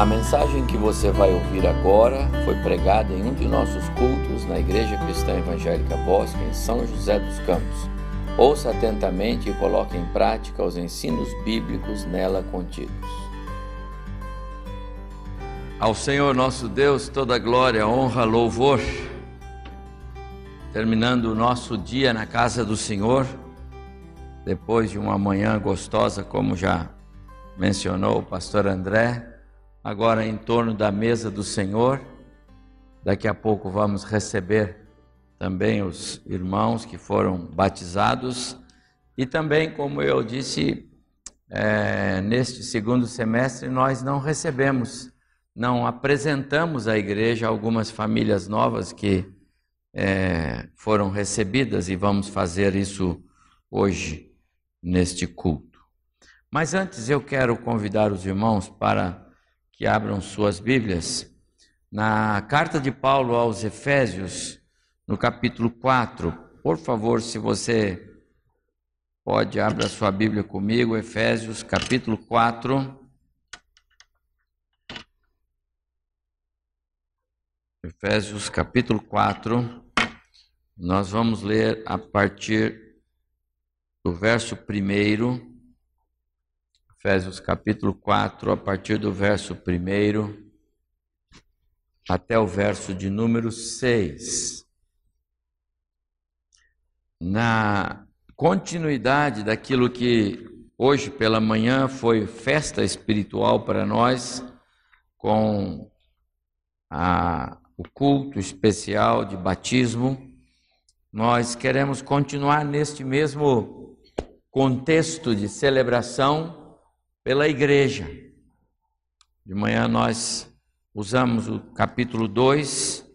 A mensagem que você vai ouvir agora foi pregada em um de nossos cultos na Igreja Cristã Evangélica Bosque, em São José dos Campos. Ouça atentamente e coloque em prática os ensinos bíblicos nela contidos. Ao Senhor nosso Deus toda glória, honra, louvor. Terminando o nosso dia na casa do Senhor, depois de uma manhã gostosa, como já mencionou o pastor André, agora em torno da mesa do Senhor. Daqui a pouco vamos receber também os irmãos que foram batizados e também, como eu disse, é, neste segundo semestre nós não recebemos, não apresentamos à igreja algumas famílias novas que é, foram recebidas e vamos fazer isso hoje neste culto. Mas antes eu quero convidar os irmãos para que abram suas Bíblias na carta de Paulo aos Efésios, no capítulo 4. Por favor, se você pode, abra sua Bíblia comigo, Efésios, capítulo 4. Efésios, capítulo 4. Nós vamos ler a partir do verso 1 Efésios capítulo 4, a partir do verso 1 até o verso de número 6. Na continuidade daquilo que hoje pela manhã foi festa espiritual para nós, com a, o culto especial de batismo, nós queremos continuar neste mesmo contexto de celebração pela igreja. De manhã nós usamos o capítulo 2,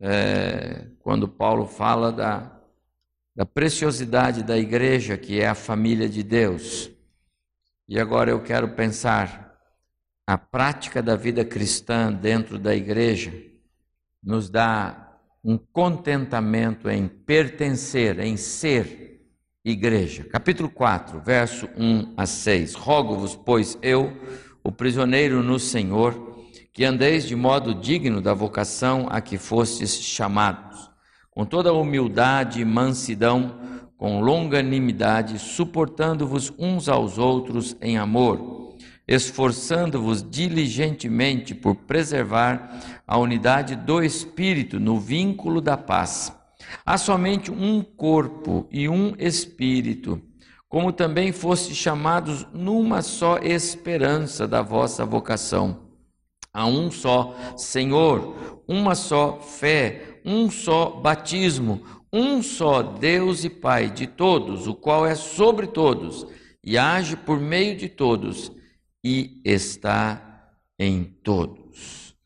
é, quando Paulo fala da, da preciosidade da igreja, que é a família de Deus. E agora eu quero pensar a prática da vida cristã dentro da igreja nos dá um contentamento em pertencer, em ser igreja. Capítulo 4, verso 1 a 6. Rogo-vos, pois eu, o prisioneiro no Senhor, que andeis de modo digno da vocação a que fostes chamados, com toda humildade e mansidão, com longanimidade, suportando-vos uns aos outros em amor, esforçando-vos diligentemente por preservar a unidade do Espírito no vínculo da paz. Há somente um corpo e um espírito, como também foste chamados numa só esperança da vossa vocação. Há um só Senhor, uma só fé, um só batismo, um só Deus e Pai de todos, o qual é sobre todos e age por meio de todos e está em todos.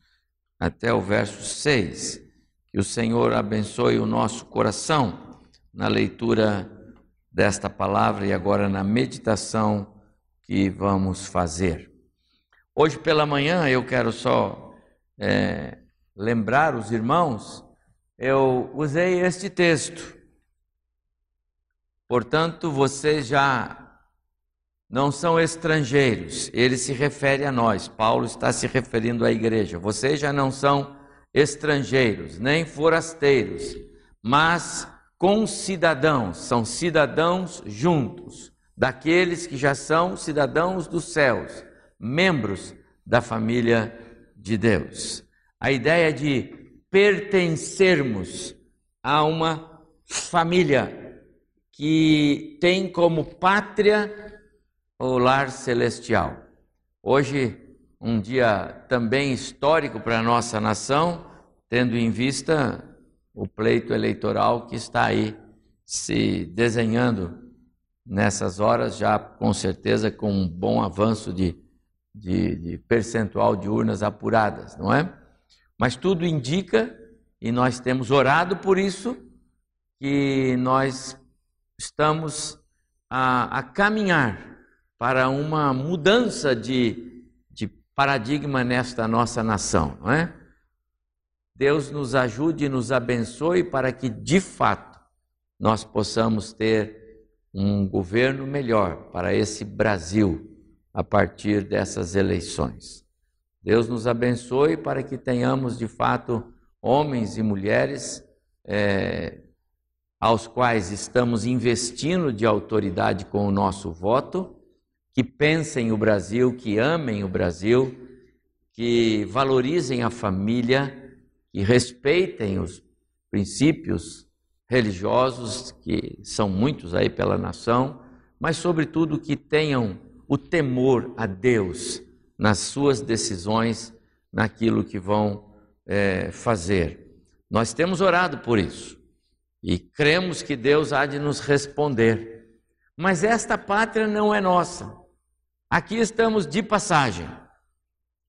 Até o verso 6. Que o Senhor abençoe o nosso coração na leitura desta palavra e agora na meditação que vamos fazer. Hoje pela manhã eu quero só é, lembrar os irmãos, eu usei este texto. Portanto, vocês já não são estrangeiros, ele se refere a nós. Paulo está se referindo à igreja. Vocês já não são estrangeiros, nem forasteiros, mas concidadãos, são cidadãos juntos, daqueles que já são cidadãos dos céus, membros da família de Deus. A ideia de pertencermos a uma família que tem como pátria o lar celestial. Hoje um dia também histórico para a nossa nação, tendo em vista o pleito eleitoral que está aí se desenhando nessas horas, já com certeza com um bom avanço de, de, de percentual de urnas apuradas, não é? Mas tudo indica, e nós temos orado por isso, que nós estamos a, a caminhar para uma mudança de paradigma nesta nossa nação, não é? Deus nos ajude e nos abençoe para que, de fato, nós possamos ter um governo melhor para esse Brasil a partir dessas eleições. Deus nos abençoe para que tenhamos de fato homens e mulheres é, aos quais estamos investindo de autoridade com o nosso voto, que pensem o Brasil, que amem o Brasil, que valorizem a família, que respeitem os princípios religiosos, que são muitos aí pela nação, mas, sobretudo, que tenham o temor a Deus nas suas decisões, naquilo que vão é, fazer. Nós temos orado por isso e cremos que Deus há de nos responder. Mas esta pátria não é nossa. Aqui estamos de passagem.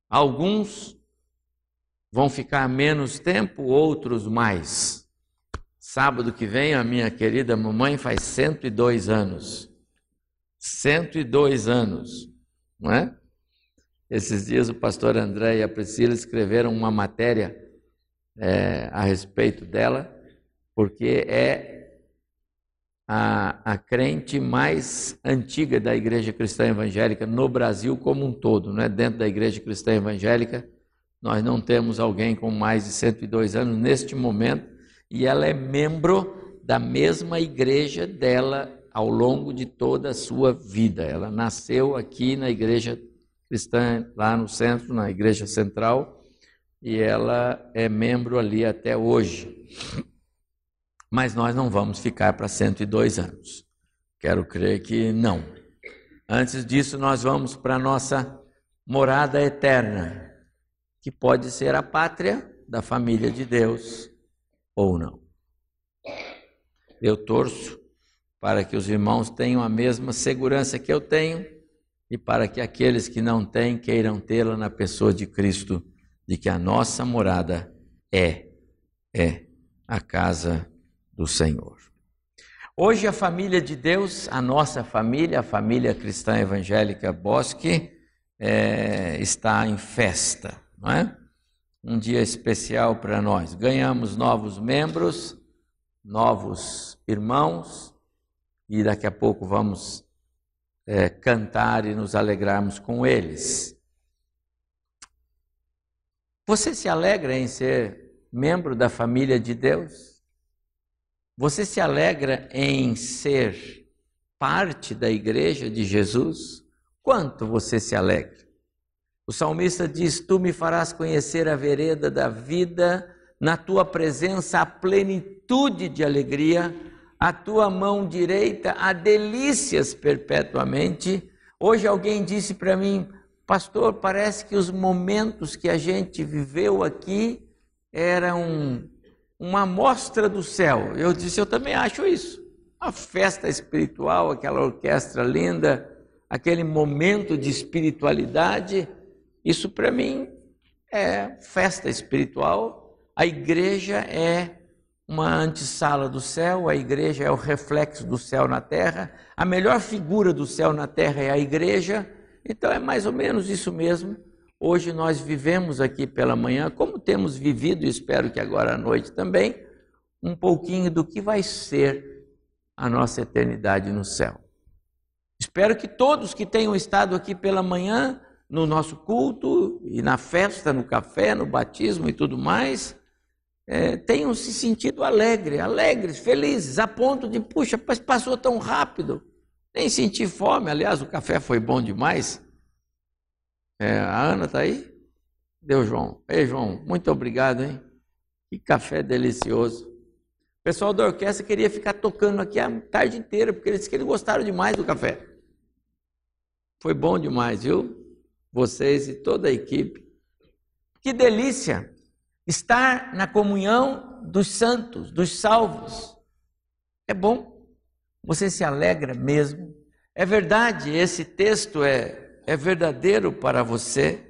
Alguns vão ficar menos tempo, outros mais. Sábado que vem, a minha querida mamãe faz 102 anos. 102 anos, não é? Esses dias o pastor André e a Priscila escreveram uma matéria é, a respeito dela, porque é a, a crente mais antiga da igreja cristã evangélica no Brasil como um todo, não é? Dentro da igreja cristã evangélica, nós não temos alguém com mais de 102 anos neste momento, e ela é membro da mesma igreja dela ao longo de toda a sua vida. Ela nasceu aqui na igreja cristã, lá no centro, na igreja central, e ela é membro ali até hoje. Mas nós não vamos ficar para 102 anos. Quero crer que não. Antes disso, nós vamos para a nossa morada eterna, que pode ser a pátria da família de Deus ou não. Eu torço para que os irmãos tenham a mesma segurança que eu tenho e para que aqueles que não têm queiram tê-la na pessoa de Cristo, de que a nossa morada é é a casa do Senhor. Hoje a família de Deus, a nossa família, a família cristã evangélica Bosque, é, está em festa, não é? Um dia especial para nós. Ganhamos novos membros, novos irmãos, e daqui a pouco vamos é, cantar e nos alegrarmos com eles. Você se alegra em ser membro da família de Deus? Você se alegra em ser parte da igreja de Jesus? Quanto você se alegra? O salmista diz: Tu me farás conhecer a vereda da vida, na tua presença a plenitude de alegria a tua mão direita há delícias perpetuamente. Hoje alguém disse para mim, pastor, parece que os momentos que a gente viveu aqui eram uma amostra do céu. Eu disse, eu também acho isso. A festa espiritual, aquela orquestra linda, aquele momento de espiritualidade, isso para mim é festa espiritual. A igreja é uma antessala do céu, a igreja é o reflexo do céu na terra, a melhor figura do céu na terra é a igreja, então é mais ou menos isso mesmo. Hoje nós vivemos aqui pela manhã, como temos vivido, espero que agora à noite também, um pouquinho do que vai ser a nossa eternidade no céu. Espero que todos que tenham estado aqui pela manhã, no nosso culto e na festa, no café, no batismo e tudo mais, é, tenham se sentido alegres, alegres, felizes, a ponto de, puxa, passou tão rápido, nem senti fome. Aliás, o café foi bom demais. É, a Ana está aí? Deu, João. Ei, João, muito obrigado, hein? Que café delicioso. O pessoal da orquestra queria ficar tocando aqui a tarde inteira, porque eles que eles gostaram demais do café. Foi bom demais, viu? Vocês e toda a equipe. Que delícia! estar na comunhão dos santos, dos salvos. É bom. Você se alegra mesmo. É verdade, esse texto é, é verdadeiro para você.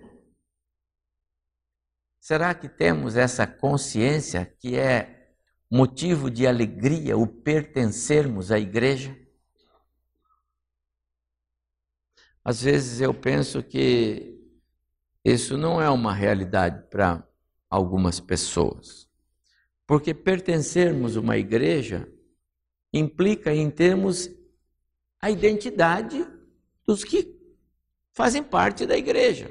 Será que temos essa consciência que é motivo de alegria o pertencermos à igreja? Às vezes eu penso que isso não é uma realidade para algumas pessoas. Porque pertencermos uma igreja implica em termos a identidade dos que fazem parte da igreja.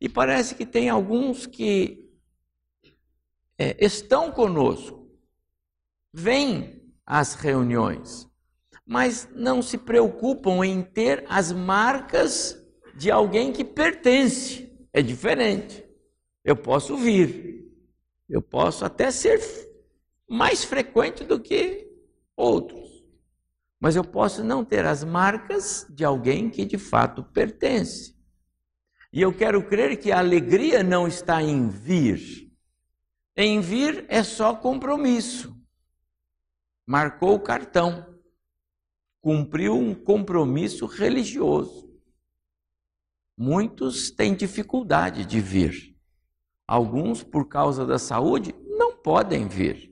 E parece que tem alguns que é, estão conosco, vêm às reuniões, mas não se preocupam em ter as marcas de alguém que pertence. É diferente. Eu posso vir, eu posso até ser mais frequente do que outros, mas eu posso não ter as marcas de alguém que de fato pertence. E eu quero crer que a alegria não está em vir. Em vir é só compromisso. Marcou o cartão. Cumpriu um compromisso religioso. Muitos têm dificuldade de vir. Alguns, por causa da saúde, não podem vir.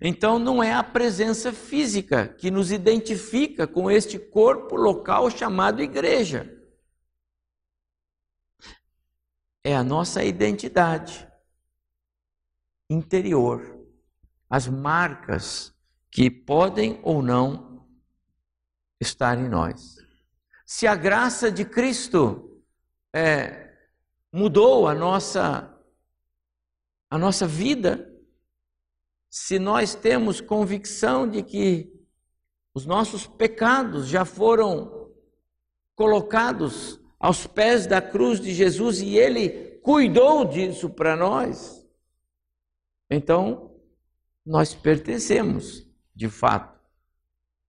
Então, não é a presença física que nos identifica com este corpo local chamado igreja. É a nossa identidade interior, as marcas que podem ou não estar em nós. Se a graça de Cristo é, mudou a nossa, a nossa vida, se nós temos convicção de que os nossos pecados já foram colocados aos pés da cruz de Jesus e ele cuidou disso para nós, então nós pertencemos, de fato,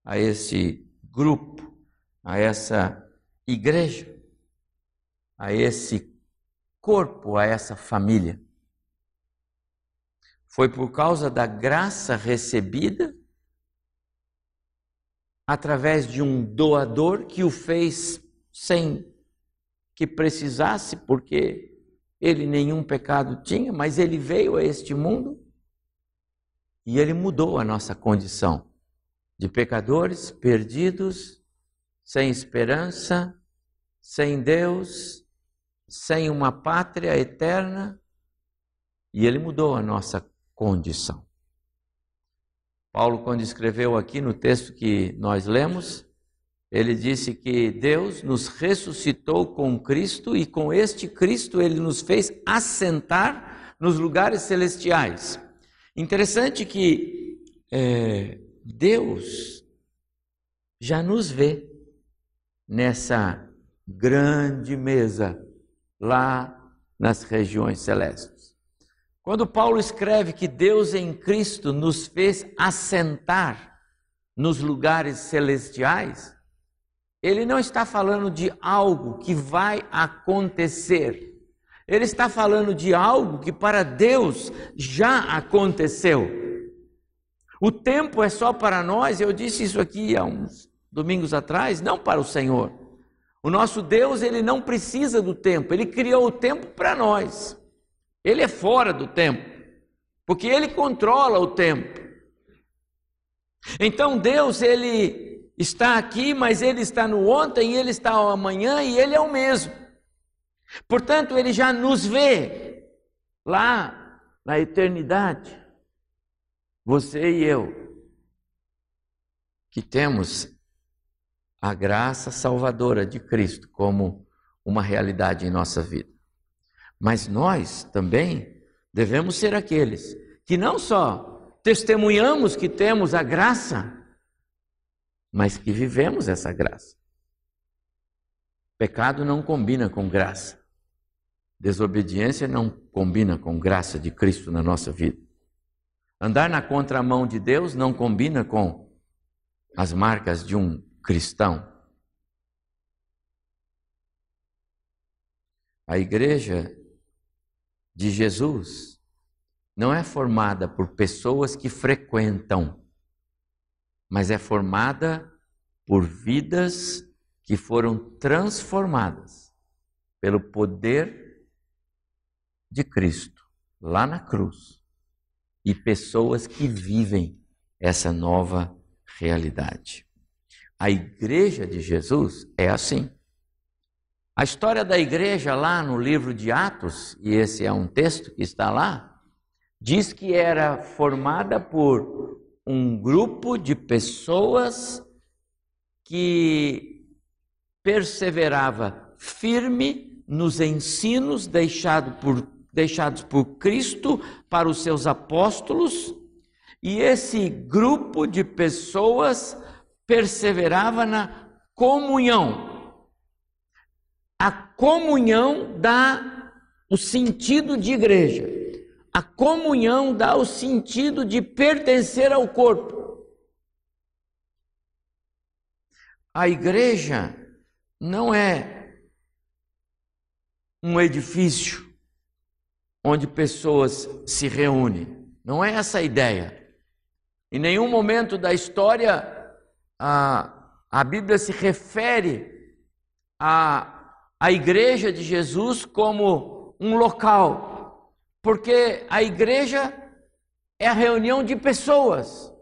a esse grupo a essa igreja, a esse corpo, a essa família. Foi por causa da graça recebida, através de um doador que o fez sem que precisasse, porque ele nenhum pecado tinha, mas ele veio a este mundo e ele mudou a nossa condição de pecadores perdidos sem esperança, sem Deus, sem uma pátria eterna, e ele mudou a nossa condição. Paulo, quando escreveu aqui no texto que nós lemos, ele disse que Deus nos ressuscitou com Cristo e com este Cristo ele nos fez assentar nos lugares celestiais. Interessante que é, Deus já nos vê nessa grande mesa lá nas regiões celestes. Quando Paulo escreve que Deus em Cristo nos fez assentar nos lugares celestiais, ele não está falando de algo que vai acontecer. Ele está falando de algo que para Deus já aconteceu. O tempo é só para nós, eu disse isso aqui há uns domingos atrás, não para o Senhor. O nosso Deus, ele não precisa do tempo, ele criou o tempo para nós. Ele é fora do tempo, porque ele controla o tempo. Então Deus, ele está aqui, mas ele está no ontem, ele está no amanhã e ele é o mesmo. Portanto, ele já nos vê lá na eternidade. Você e eu, que temos a graça salvadora de Cristo como uma realidade em nossa vida. Mas nós também devemos ser aqueles que não só testemunhamos que temos a graça, mas que vivemos essa graça. Pecado não combina com graça. Desobediência não combina com graça de Cristo na nossa vida. Andar na contramão de Deus não combina com as marcas de um cristão. A igreja de Jesus não é formada por pessoas que frequentam, mas é formada por vidas que foram transformadas pelo poder de Cristo lá na cruz e pessoas que vivem essa nova realidade. A igreja de Jesus é assim. A história da igreja lá no livro de Atos, e esse é um texto que está lá, diz que era formada por um grupo de pessoas que perseverava firme nos ensinos deixado por, deixados por Cristo para os seus apóstolos, e esse grupo de pessoas perseverava na comunhão. A comunhão dá o sentido de igreja. A comunhão dá o sentido de pertencer ao corpo. A igreja não é um edifício onde pessoas se reúnem. Não é essa a ideia. Em nenhum momento da história a, a Bíblia se refere à, à igreja de Jesus como um local, porque a igreja é a reunião de pessoas.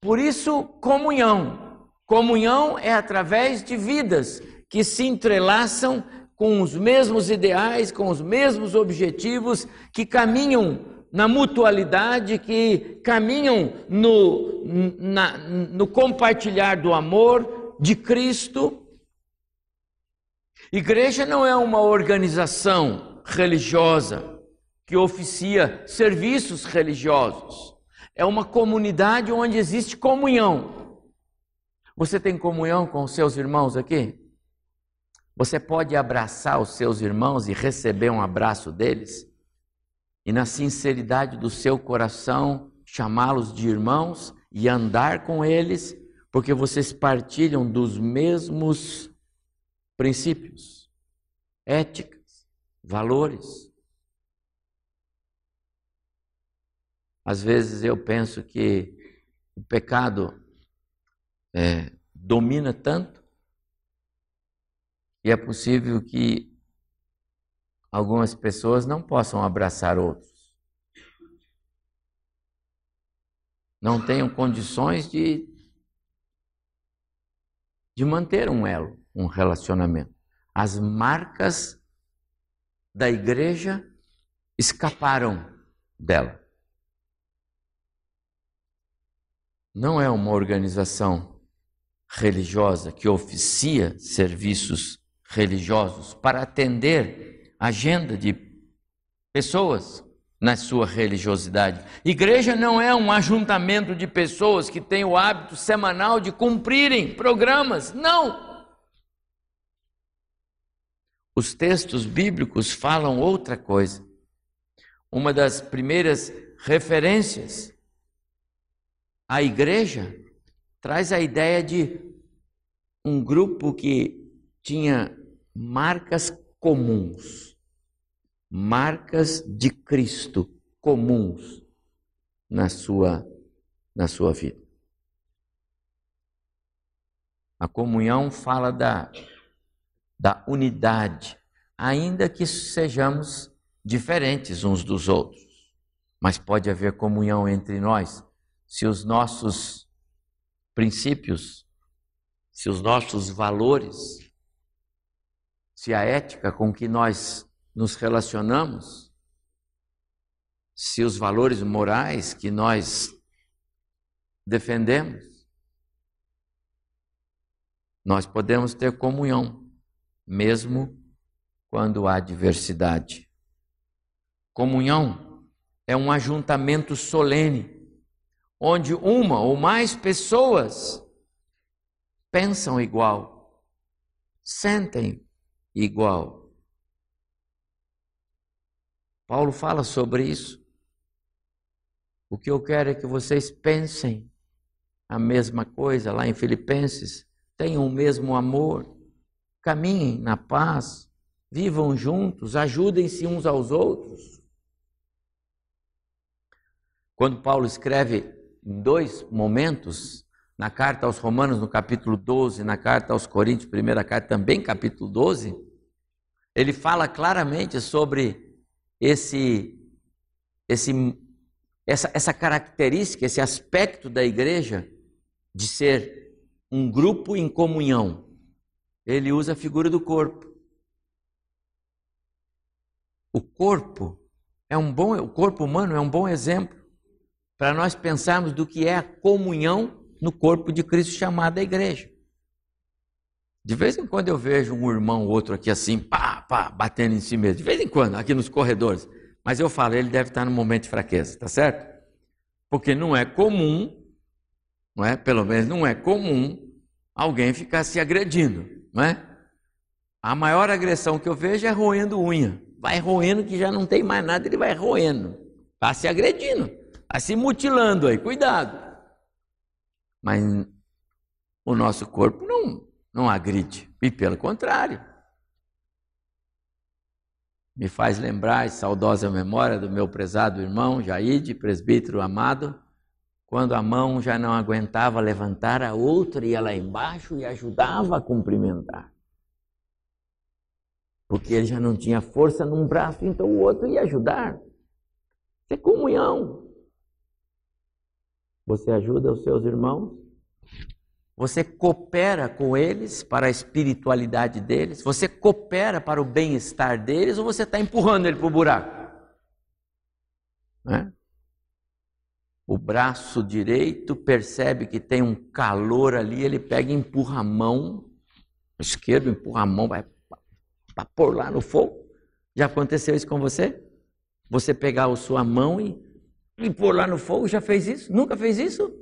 Por isso, comunhão. Comunhão é através de vidas que se entrelaçam com os mesmos ideais, com os mesmos objetivos, que caminham na mutualidade, que caminham no, na, no compartilhar do amor de Cristo. Igreja não é uma organização religiosa que oficia serviços religiosos. É uma comunidade onde existe comunhão. Você tem comunhão com os seus irmãos aqui? Você pode abraçar os seus irmãos e receber um abraço deles? E na sinceridade do seu coração, chamá-los de irmãos e andar com eles, porque vocês partilham dos mesmos princípios, éticas, valores. Às vezes eu penso que o pecado é, domina tanto e é possível que algumas pessoas não possam abraçar outros. Não tenham condições de, de manter um elo, um relacionamento. As marcas da igreja escaparam dela. Não é uma organização religiosa que oficia serviços religiosos para atender a agenda de pessoas na sua religiosidade. Igreja não é um ajuntamento de pessoas que têm o hábito semanal de cumprirem programas. Não! Os textos bíblicos falam outra coisa. Uma das primeiras referências à igreja traz a ideia de um grupo que tinha marcas comuns, marcas de Cristo comuns na sua na sua vida. A comunhão fala da da unidade, ainda que sejamos diferentes uns dos outros, mas pode haver comunhão entre nós se os nossos princípios, se os nossos valores, se a ética com que nós nos relacionamos, se os valores morais que nós defendemos, nós podemos ter comunhão, mesmo quando há diversidade. Comunhão é um ajuntamento solene onde uma ou mais pessoas pensam igual, sentem igual. Paulo fala sobre isso. O que eu quero é que vocês pensem a mesma coisa lá em Filipenses, tenham o mesmo amor, caminhem na paz, vivam juntos, ajudem-se uns aos outros. Quando Paulo escreve em dois momentos, na carta aos Romanos, no capítulo 12, na carta aos Coríntios, primeira carta, também capítulo 12, ele fala claramente sobre esse, esse, essa, essa característica, esse aspecto da igreja de ser um grupo em comunhão. Ele usa a figura do corpo. O corpo é um bom, o corpo humano é um bom exemplo para nós pensarmos do que é a comunhão no corpo de Cristo chamada igreja. De vez em quando eu vejo um irmão, outro aqui assim, pá, pá, batendo em si mesmo. De vez em quando, aqui nos corredores. Mas eu falo, ele deve estar no momento de fraqueza, tá certo? Porque não é comum, não é? Pelo menos não é comum alguém ficar se agredindo, não é? A maior agressão que eu vejo é roendo unha. Vai roendo que já não tem mais nada, ele vai roendo. Está se agredindo, está se mutilando aí, cuidado. Mas o nosso corpo não, não agride, e pelo contrário. Me faz lembrar, saudosa memória do meu prezado irmão Jaide, presbítero amado, quando a mão já não aguentava levantar, a outra ia lá embaixo e ajudava a cumprimentar. Porque ele já não tinha força num braço, então o outro ia ajudar. Isso é comunhão. Você ajuda os seus irmãos? Você coopera com eles para a espiritualidade deles? Você coopera para o bem-estar deles ou você está empurrando ele para o buraco? Né? O braço direito percebe que tem um calor ali, ele pega e empurra a mão, esquerdo empurra a mão, vai para pôr lá no fogo. Já aconteceu isso com você? Você pegar a sua mão e, e pôr lá no fogo, já fez isso? Nunca fez isso?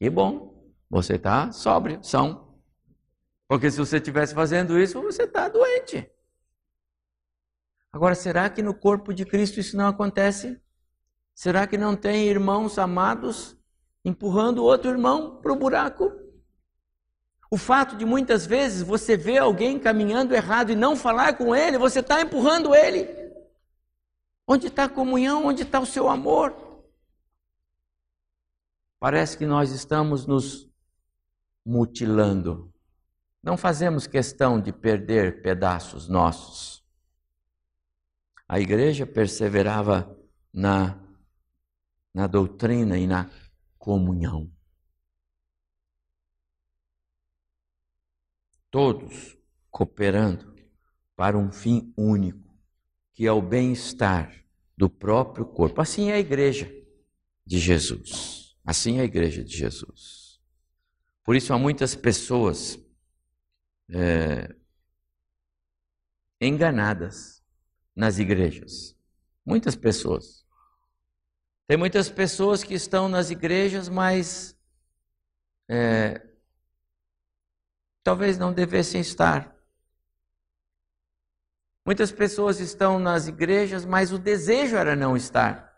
Que bom. Você está sóbrio, são. Porque se você estivesse fazendo isso, você está doente. Agora, será que no corpo de Cristo isso não acontece? Será que não tem irmãos amados empurrando outro irmão para o buraco? O fato de muitas vezes você ver alguém caminhando errado e não falar com ele, você está empurrando ele. Onde está a comunhão? Onde está o seu amor? Parece que nós estamos nos mutilando. Não fazemos questão de perder pedaços nossos. A igreja perseverava na, na doutrina e na comunhão. todos cooperando para um fim único, que é o bem-estar do próprio corpo. Assim é a igreja de Jesus. Assim é a igreja de Jesus. Por isso há muitas pessoas é, enganadas nas igrejas. Muitas pessoas. Tem muitas pessoas que estão nas igrejas, mas é, talvez não devessem estar. Muitas pessoas estão nas igrejas, mas o desejo era não estar.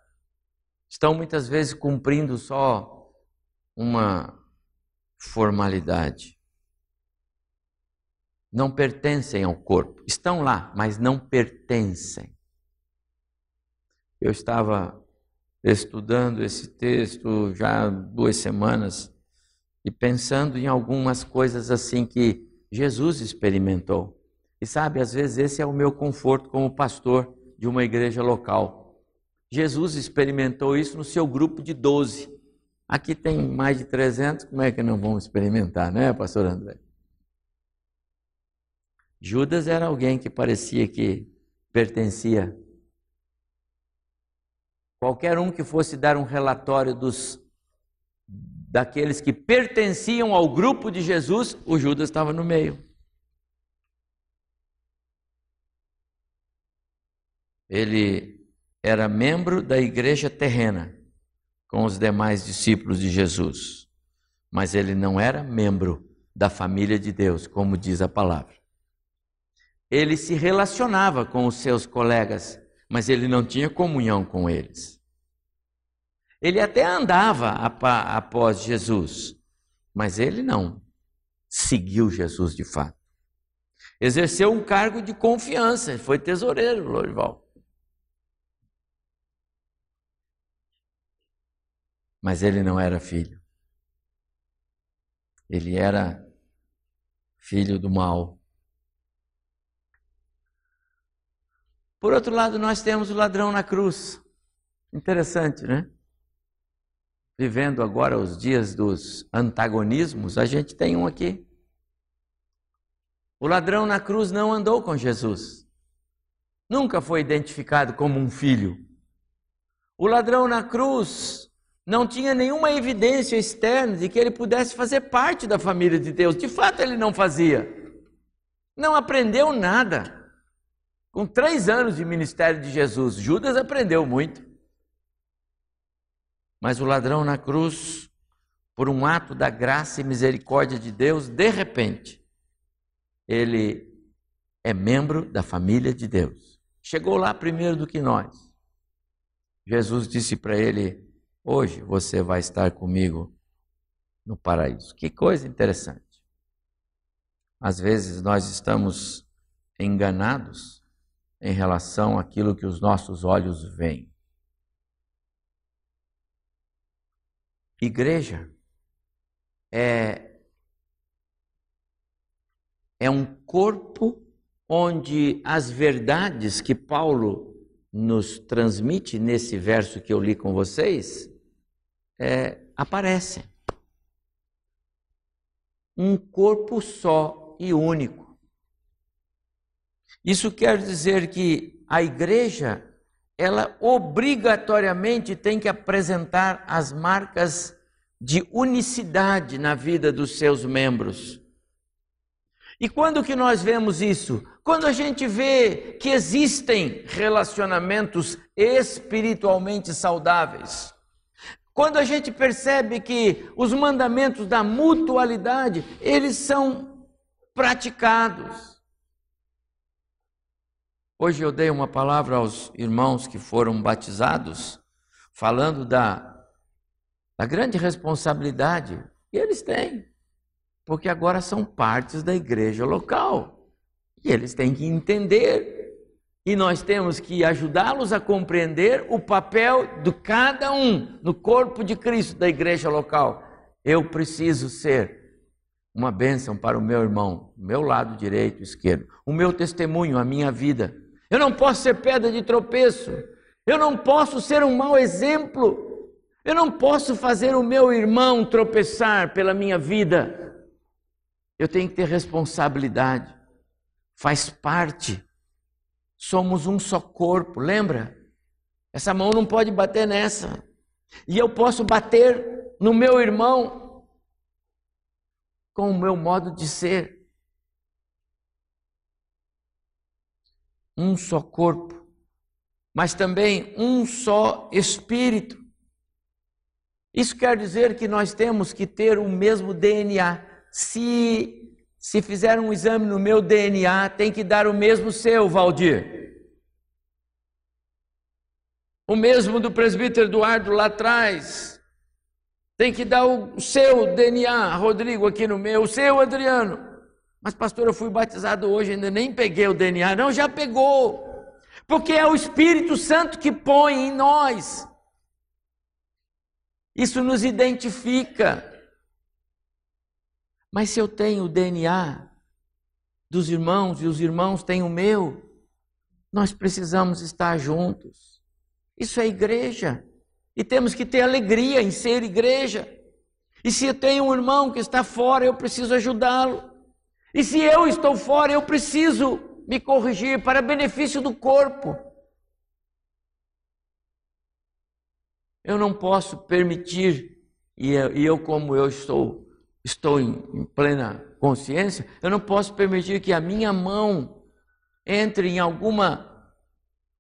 Estão muitas vezes cumprindo só uma formalidade. Não pertencem ao corpo. Estão lá, mas não pertencem. Eu estava estudando esse texto já duas semanas e pensando em algumas coisas assim que Jesus experimentou. E sabe, às vezes esse é o meu conforto como pastor de uma igreja local. Jesus experimentou isso no seu grupo de 12. Aqui tem mais de 300, como é que não vamos experimentar, né, pastor André? Judas era alguém que parecia que pertencia. Qualquer um que fosse dar um relatório dos daqueles que pertenciam ao grupo de Jesus, o Judas estava no meio. Ele era membro da igreja terrena com os demais discípulos de Jesus, mas ele não era membro da família de Deus, como diz a palavra. Ele se relacionava com os seus colegas, mas ele não tinha comunhão com eles. Ele até andava após Jesus, mas ele não seguiu Jesus de fato. Exerceu um cargo de confiança, foi tesoureiro, Lorival. Mas ele não era filho. Ele era filho do mal. Por outro lado, nós temos o ladrão na cruz. Interessante, né? vivendo agora os dias dos antagonismos, a gente tem um aqui. O ladrão na cruz não andou com Jesus. Nunca foi identificado como um filho. O ladrão na cruz não tinha nenhuma evidência externa de que ele pudesse fazer parte da família de Deus. De fato, ele não fazia. Não aprendeu nada. Com três anos de ministério de Jesus, Judas aprendeu muito. Mas o ladrão na cruz, por um ato da graça e misericórdia de Deus, de repente, ele é membro da família de Deus. Chegou lá primeiro do que nós. Jesus disse para ele: Hoje você vai estar comigo no paraíso. Que coisa interessante. Às vezes nós estamos enganados em relação àquilo que os nossos olhos veem. Igreja é, é um corpo onde as verdades que Paulo nos transmite nesse verso que eu li com vocês é, aparecem. Um corpo só e único. Isso quer dizer que a igreja, ela obrigatoriamente tem que apresentar as marcas de unicidade na vida dos seus membros. E quando que nós vemos isso? Quando a gente vê que existem relacionamentos espiritualmente saudáveis. Quando a gente percebe que os mandamentos da mutualidade, eles são praticados. Hoje eu dei uma palavra aos irmãos que foram batizados, falando da, da grande responsabilidade que eles têm porque agora são partes da igreja local. E eles têm que entender. E nós temos que ajudá-los a compreender o papel de cada um no corpo de Cristo da igreja local. Eu preciso ser uma bênção para o meu irmão, meu lado direito, esquerdo, o meu testemunho, a minha vida. Eu não posso ser pedra de tropeço. Eu não posso ser um mau exemplo. Eu não posso fazer o meu irmão tropeçar pela minha vida. Eu tenho que ter responsabilidade. Faz parte. Somos um só corpo, lembra? Essa mão não pode bater nessa. E eu posso bater no meu irmão com o meu modo de ser. Um só corpo, mas também um só espírito. Isso quer dizer que nós temos que ter o mesmo DNA se, se fizer um exame no meu DNA, tem que dar o mesmo seu, Valdir. O mesmo do presbítero Eduardo lá atrás. Tem que dar o seu DNA, Rodrigo, aqui no meu, o seu, Adriano. Mas, pastor, eu fui batizado hoje, ainda nem peguei o DNA. Não, já pegou. Porque é o Espírito Santo que põe em nós. Isso nos identifica. Mas se eu tenho o DNA dos irmãos e os irmãos têm o meu, nós precisamos estar juntos. Isso é igreja. E temos que ter alegria em ser igreja. E se eu tenho um irmão que está fora, eu preciso ajudá-lo. E se eu estou fora, eu preciso me corrigir para benefício do corpo. Eu não posso permitir, e eu, e eu como eu estou estou em, em plena consciência, eu não posso permitir que a minha mão entre em alguma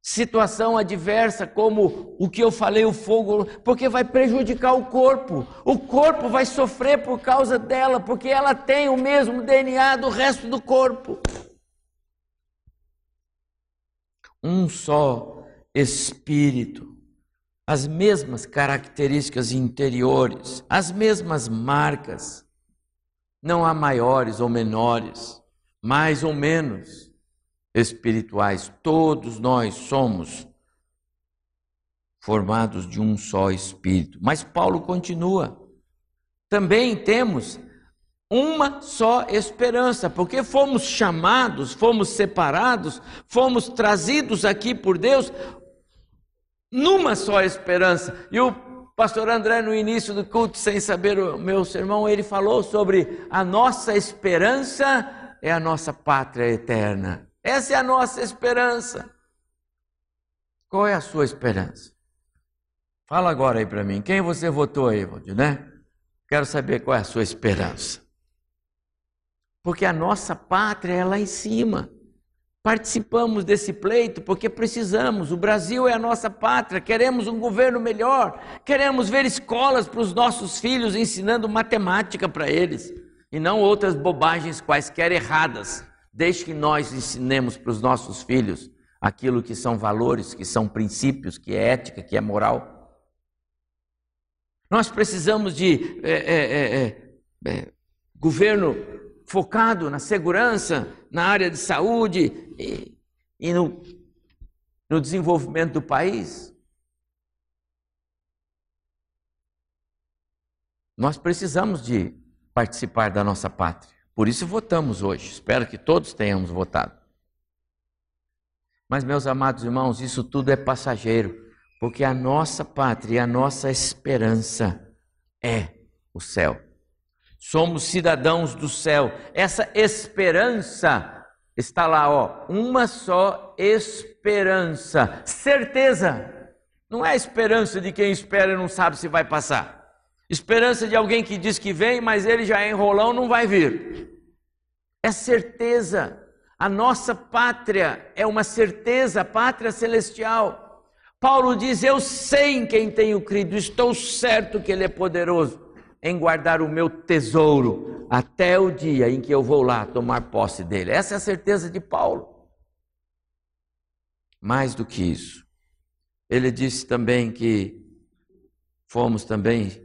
situação adversa, como o que eu falei, o fogo, porque vai prejudicar o corpo. O corpo vai sofrer por causa dela, porque ela tem o mesmo DNA do resto do corpo. Um só espírito, as mesmas características interiores, as mesmas marcas não há maiores ou menores, mais ou menos espirituais. Todos nós somos formados de um só espírito. Mas Paulo continua. Também temos uma só esperança, porque fomos chamados, fomos separados, fomos trazidos aqui por Deus numa só esperança. E o Pastor André, no início do culto, sem saber o meu sermão, ele falou sobre a nossa esperança é a nossa pátria eterna. Essa é a nossa esperança. Qual é a sua esperança? Fala agora aí para mim. Quem você votou aí, Valdir, né? Quero saber qual é a sua esperança. Porque a nossa pátria é lá em cima. participamos desse pleito porque precisamos. O Brasil é a nossa pátria, queremos um governo melhor, queremos ver escolas para os nossos filhos ensinando matemática para eles e não outras bobagens quaisquer erradas. Desde que nós ensinemos para os nossos filhos aquilo que são valores, que são princípios, que é ética, que é moral. Nós precisamos de é, é, é, é governo focado na segurança, na área de saúde e, e no, no desenvolvimento do país. Nós precisamos de participar da nossa pátria. Por isso votamos hoje. Espero que todos tenhamos votado. Mas, meus amados irmãos, isso tudo é passageiro, porque a nossa pátria, a nossa esperança é o céu. Somos cidadãos do céu. Essa esperança está lá, ó, uma só esperança, certeza. Não é esperança de quem espera e não sabe se vai passar. Esperança de alguém que diz que vem, mas ele já é enrolão, não vai vir. É certeza. A nossa pátria é uma certeza, a pátria celestial. Paulo diz: Eu sei em quem tenho crido, estou certo que Ele é poderoso em guardar o meu tesouro até o dia em que eu vou lá tomar posse dele. Essa é a certeza de Paulo. Mais do que isso, ele disse também que fomos também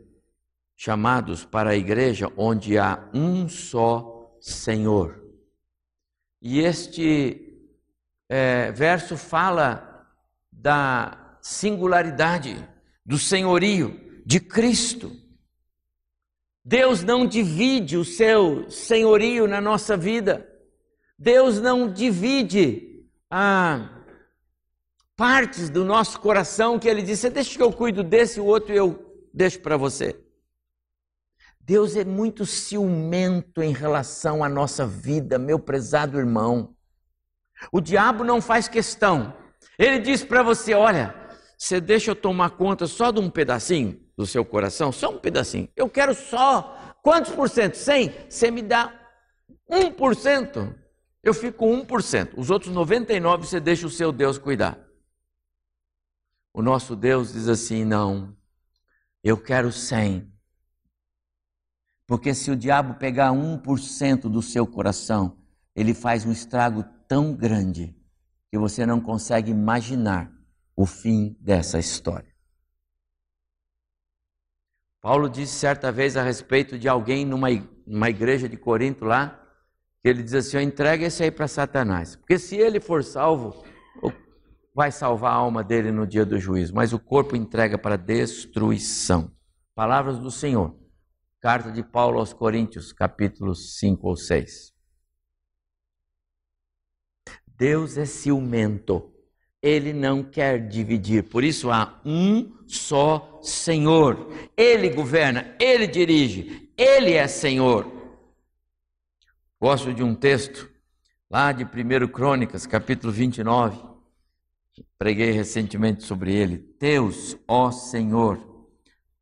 chamados para a igreja onde há um só Senhor. E este é, verso fala da singularidade, do senhorio de Cristo. Deus não divide o seu senhorio na nossa vida. Deus não divide ah, partes do nosso coração que Ele diz: deixa que eu cuido desse, o outro eu deixo para você. Deus é muito ciumento em relação à nossa vida, meu prezado irmão. O diabo não faz questão. Ele diz para você: olha, você deixa eu tomar conta só de um pedacinho do seu coração, só um pedacinho. Eu quero só quantos por cento? 100? Você me dá 1%. Eu fico com 1%. Os outros 99 você deixa o seu Deus cuidar. O nosso Deus diz assim: não, eu quero 100. Porque se o diabo pegar 1% do seu coração, ele faz um estrago tão grande que você não consegue imaginar o fim dessa história. Paulo disse certa vez a respeito de alguém numa, igreja de Corinto lá, que ele diz assim: entrega esse aí para Satanás, porque se ele for salvo, vai salvar a alma dele no dia do juízo, mas o corpo entrega para destruição. Palavras do Senhor. Carta de Paulo aos Coríntios, capítulos 5 ou 6. Deus é ciumento, ele não quer dividir, por isso há um só Senhor. Ele governa, ele dirige, ele é Senhor. Gosto de um texto lá de 1 Crônicas, capítulo 29. Preguei recentemente sobre ele. Deus, ó Senhor,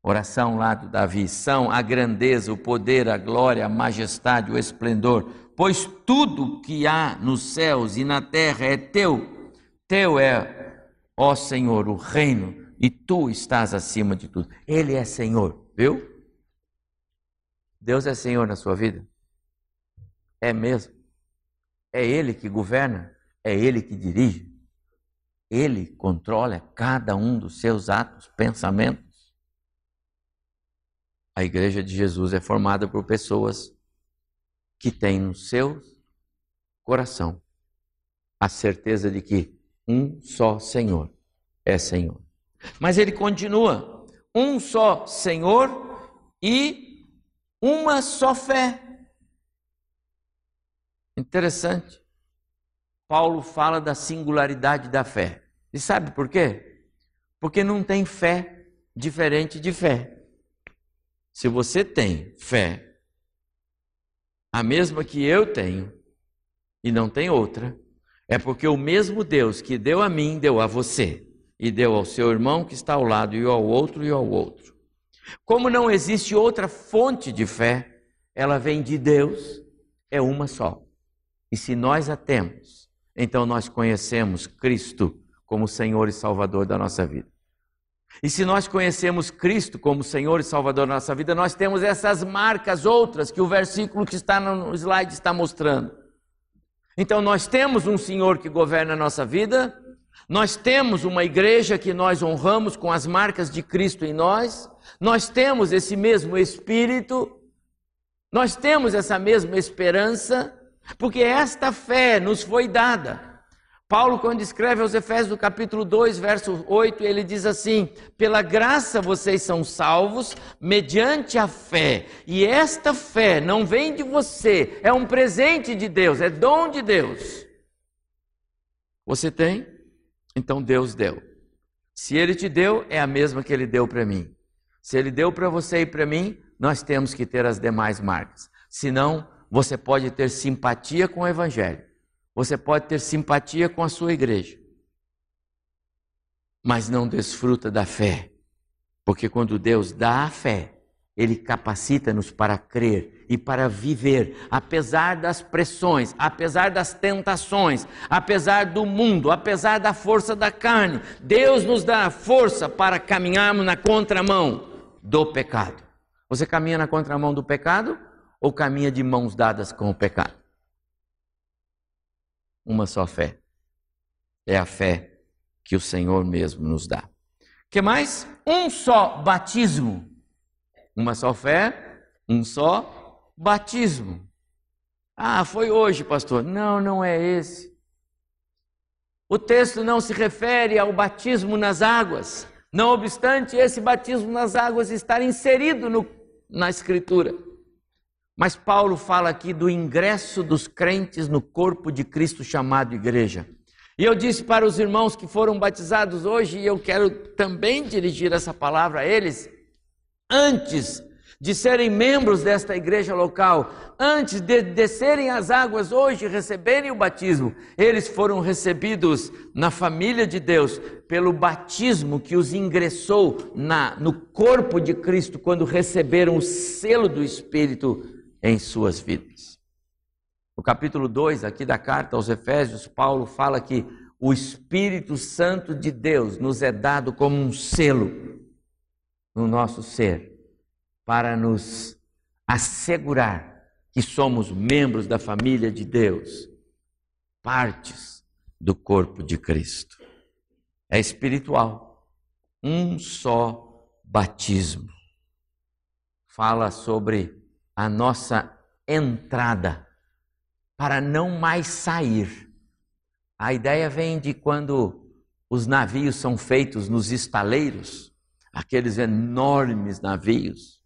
Oração lá do Davi: são a grandeza, o poder, a glória, a majestade, o esplendor, pois tudo que há nos céus e na terra é teu. Teu é, ó Senhor, o reino, e tu estás acima de tudo. Ele é Senhor, viu? Deus é Senhor na sua vida? É mesmo. É Ele que governa, é Ele que dirige. Ele controla cada um dos seus atos, pensamentos. A igreja de Jesus é formada por pessoas que têm no seu coração a certeza de que um só Senhor é Senhor. Mas ele continua: um só Senhor e uma só fé. Interessante. Paulo fala da singularidade da fé. E sabe por quê? Porque não tem fé diferente de fé. Se você tem fé, a mesma que eu tenho, e não tem outra, é porque o mesmo Deus que deu a mim, deu a você, e deu ao seu irmão que está ao lado, e ao outro, e ao outro. Como não existe outra fonte de fé, ela vem de Deus, é uma só. E se nós a temos, então nós conhecemos Cristo como Senhor e Salvador da nossa vida. E se nós conhecemos Cristo como Senhor e Salvador da nossa vida, nós temos essas marcas outras que o versículo que está no slide está mostrando. Então nós temos um Senhor que governa a nossa vida, nós temos uma igreja que nós honramos com as marcas de Cristo em nós, nós temos esse mesmo Espírito, nós temos essa mesma esperança, porque esta fé nos foi dada. Paulo, quando escreve aos Efésios, no capítulo 2, verso 8, ele diz assim: Pela graça vocês são salvos, mediante a fé. E esta fé não vem de você, é um presente de Deus, é dom de Deus. Você tem? Então Deus deu. Se Ele te deu, é a mesma que Ele deu para mim. Se Ele deu para você e para mim, nós temos que ter as demais marcas. Senão, você pode ter simpatia com o Evangelho você pode ter simpatia com a sua igreja, mas não desfruta da fé. Porque quando Deus dá a fé, Ele capacita-nos para crer e para viver, apesar das pressões, apesar das tentações, apesar do mundo, apesar da força da carne. Deus nos dá a força para caminharmos na contramão do pecado. Você caminha na contramão do pecado ou caminha de mãos dadas com o pecado? Uma só fé. É a fé que o Senhor mesmo nos dá. Que mais? Um só batismo. Uma só fé, um só batismo. Ah, foi hoje, pastor. Não, não é esse. O texto não se refere ao batismo nas águas. Não obstante esse batismo nas águas estar inserido no, na Escritura. Mas Paulo fala aqui do ingresso dos crentes no corpo de Cristo chamado igreja. E eu disse para os irmãos que foram batizados hoje, e eu quero também dirigir essa palavra a eles, antes de serem membros desta igreja local, antes de descerem as águas hoje e receberem o batismo, eles foram recebidos na família de Deus pelo batismo que os ingressou na, no corpo de Cristo quando receberam o selo do Espírito em suas vidas. No capítulo 2 aqui da carta aos Efésios, Paulo fala que o Espírito Santo de Deus nos é dado como um selo no nosso ser, para nos assegurar que somos membros da família de Deus, partes do corpo de Cristo. É espiritual, um só batismo. Fala sobre a nossa entrada para não mais sair. A ideia vem de quando os navios são feitos nos estaleiros, aqueles enormes navios,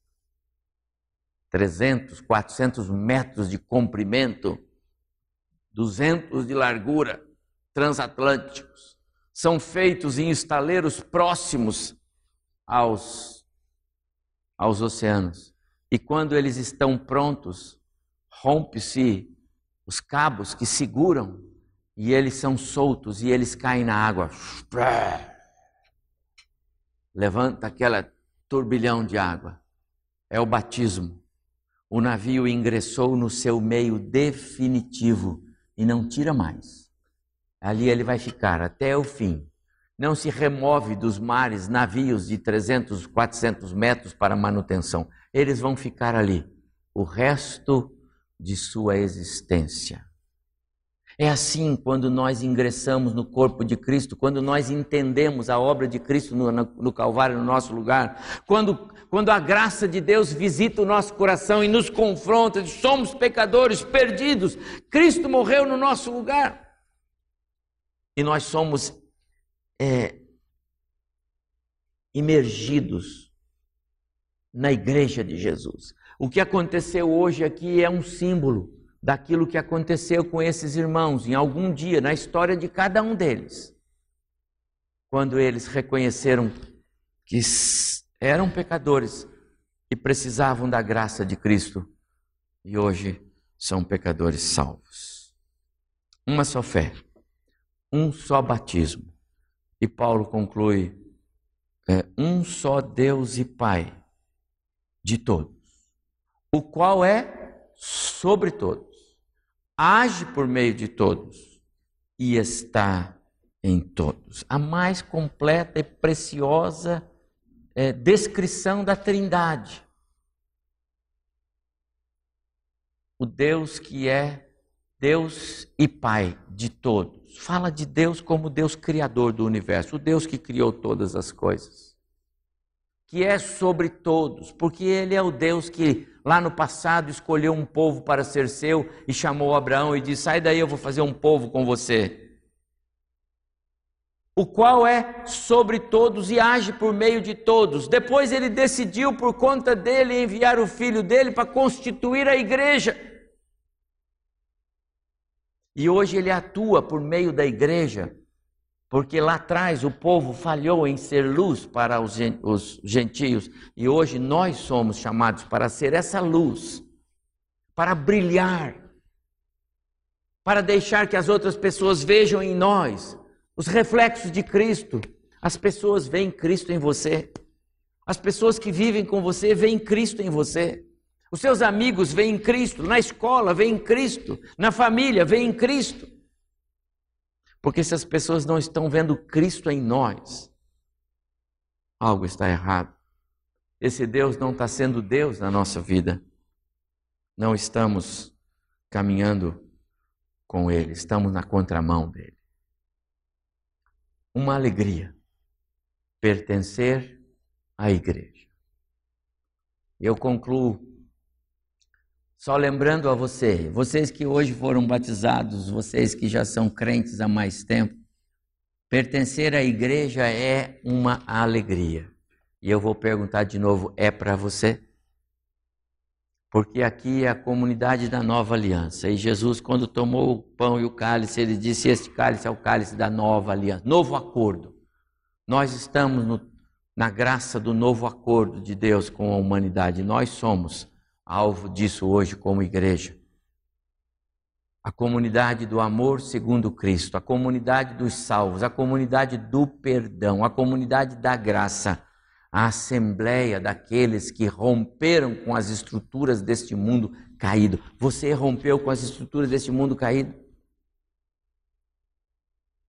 300, 400 metros de comprimento, 200 de largura, transatlânticos, são feitos em estaleiros próximos aos, aos oceanos. E quando eles estão prontos, rompe-se os cabos que seguram e eles são soltos e eles caem na água. Levanta aquela turbilhão de água. É o batismo. O navio ingressou no seu meio definitivo e não tira mais. Ali ele vai ficar até o fim. Não se remove dos mares navios de 300, 400 metros para manutenção eles vão ficar ali o resto de sua existência. É assim quando nós ingressamos no corpo de Cristo, quando nós entendemos a obra de Cristo no, no, Calvário, no nosso lugar, quando, quando a graça de Deus visita o nosso coração e nos confronta, somos pecadores perdidos, Cristo morreu no nosso lugar. E nós somos é, imergidos na igreja de Jesus. O que aconteceu hoje aqui é um símbolo daquilo que aconteceu com esses irmãos em algum dia na história de cada um deles. Quando eles reconheceram que eram pecadores e precisavam da graça de Cristo e hoje são pecadores salvos. Uma só fé, um só batismo. E Paulo conclui: é, um só Deus e Pai de todos, o qual é sobre todos, age por meio de todos e está em todos. A mais completa e preciosa é, descrição da Trindade. O Deus que é Deus e Pai de todos. Fala de Deus como Deus criador do universo, o Deus que criou todas as coisas. Que é sobre todos, porque Ele é o Deus que lá no passado escolheu um povo para ser seu e chamou Abraão e disse: Sai daí, eu vou fazer um povo com você o qual é sobre todos e age por meio de todos. Depois ele decidiu, por conta dele, enviar o filho dele para constituir a igreja. E hoje ele atua por meio da igreja, porque lá atrás o povo falhou em ser luz para os gentios, e hoje nós somos chamados para ser essa luz, para brilhar, para deixar que as outras pessoas vejam em nós os reflexos de Cristo. As pessoas veem Cristo em você. As pessoas que vivem com você veem Cristo em você. Os seus amigos veem Cristo. Na escola veem Cristo. Na família veem Cristo. Porque se as pessoas não estão vendo Cristo em nós, algo está errado. Esse Deus não está sendo Deus na nossa vida. Não estamos caminhando com Ele, estamos na contramão dele uma alegria pertencer à igreja. Eu concluo só lembrando a você, vocês que hoje foram batizados, vocês que já são crentes há mais tempo, pertencer à igreja é uma alegria. E eu vou perguntar de novo: é para você? porque aqui é a comunidade da nova aliança. E Jesus, quando tomou o pão e o cálice, ele disse: Este cálice é o cálice da nova aliança, novo acordo. Nós estamos no, na graça do novo acordo de Deus com a humanidade. Nós somos alvo disso hoje como igreja. A comunidade do amor segundo Cristo, a comunidade dos salvos, a comunidade do perdão, a comunidade da graça a assembleia daqueles que romperam com as estruturas deste mundo caído. Você rompeu com as estruturas deste mundo caído?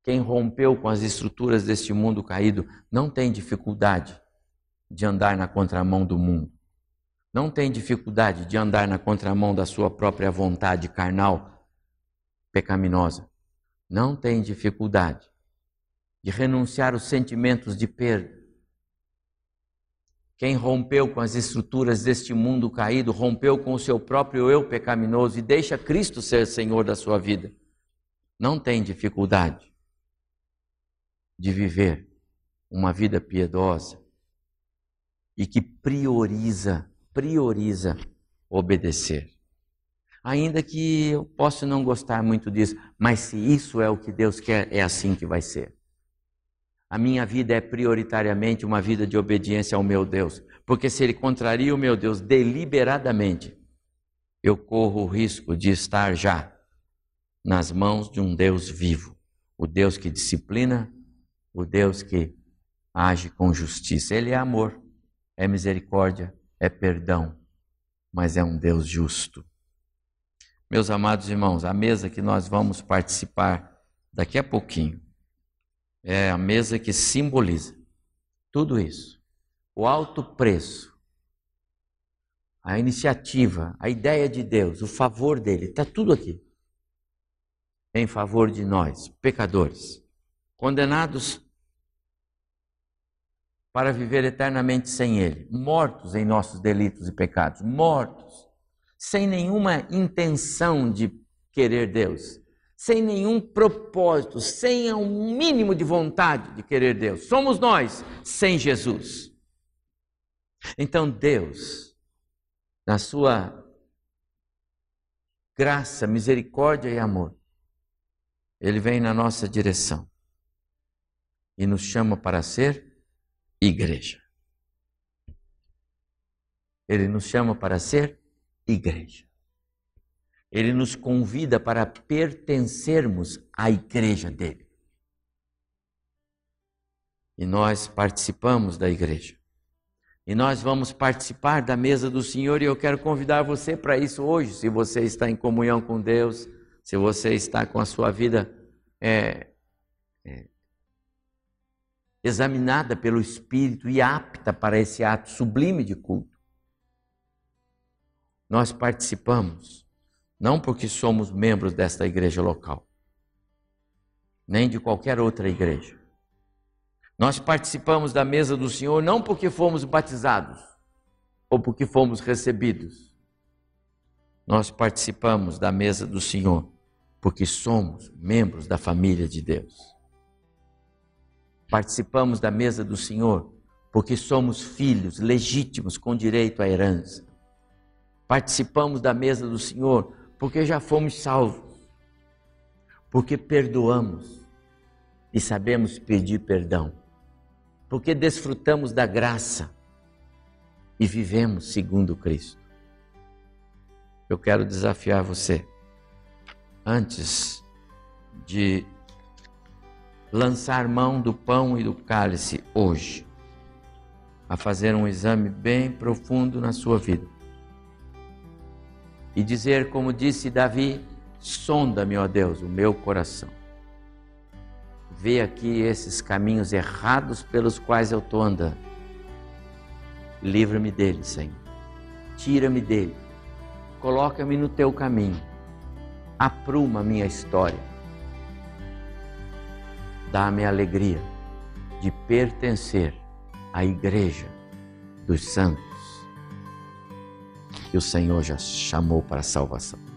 Quem rompeu com as estruturas deste mundo caído não tem dificuldade de andar na contramão do mundo. Não tem dificuldade de andar na contramão da sua própria vontade carnal pecaminosa. Não tem dificuldade de renunciar os sentimentos de perda quem rompeu com as estruturas deste mundo caído, rompeu com o seu próprio eu pecaminoso e deixa Cristo ser Senhor da sua vida, não tem dificuldade de viver uma vida piedosa e que prioriza, prioriza obedecer. Ainda que eu possa não gostar muito disso, mas se isso é o que Deus quer, é assim que vai ser. A minha vida é prioritariamente uma vida de obediência ao meu Deus, porque se ele contraria o meu Deus deliberadamente, eu corro o risco de estar já nas mãos de um Deus vivo, o Deus que disciplina, o Deus que age com justiça. Ele é amor, é misericórdia, é perdão, mas é um Deus justo. Meus amados irmãos, a mesa que nós vamos participar daqui a pouquinho é a mesa que simboliza tudo isso. O alto preço, a iniciativa, a ideia de Deus, o favor dele, está tudo aqui. Em favor de nós, pecadores, condenados para viver eternamente sem Ele, mortos em nossos delitos e pecados, mortos, sem nenhuma intenção de querer Deus, sem nenhum propósito, sem um mínimo de vontade de querer Deus. Somos nós sem Jesus. Então Deus, na sua graça, misericórdia e amor, Ele vem na nossa direção e nos chama para ser igreja. Ele nos chama para ser igreja. Ele nos convida para pertencermos à igreja dele. E nós participamos da igreja. E nós vamos participar da mesa do Senhor e eu quero convidar você para isso hoje, se você está em comunhão com Deus, se você está com a sua vida é, examinada pelo Espírito e apta para esse ato sublime de culto. Nós participamos, não porque somos membros desta igreja local, nem de qualquer outra igreja. Nós participamos da mesa do Senhor não porque fomos batizados ou porque fomos recebidos. Nós participamos da mesa do Senhor porque somos membros da família de Deus. Participamos da mesa do Senhor porque somos filhos legítimos com direito à herança. Participamos da mesa do Senhor porque já fomos salvos, porque perdoamos e sabemos pedir perdão, porque desfrutamos da graça e vivemos segundo Cristo. Eu quero desafiar você antes de lançar mão do pão e do cálice hoje, a fazer um exame bem profundo na sua vida e dizer, como disse Davi: sonda-me, ó Deus, o meu coração. Vê aqui esses caminhos errados pelos quais eu estou andando. Livra-me deles, Senhor. Tira-me dele. Coloca-me no teu caminho apruma a minha história. Dá-me a alegria de pertencer à igreja dos santos que o Senhor já chamou para a salvação.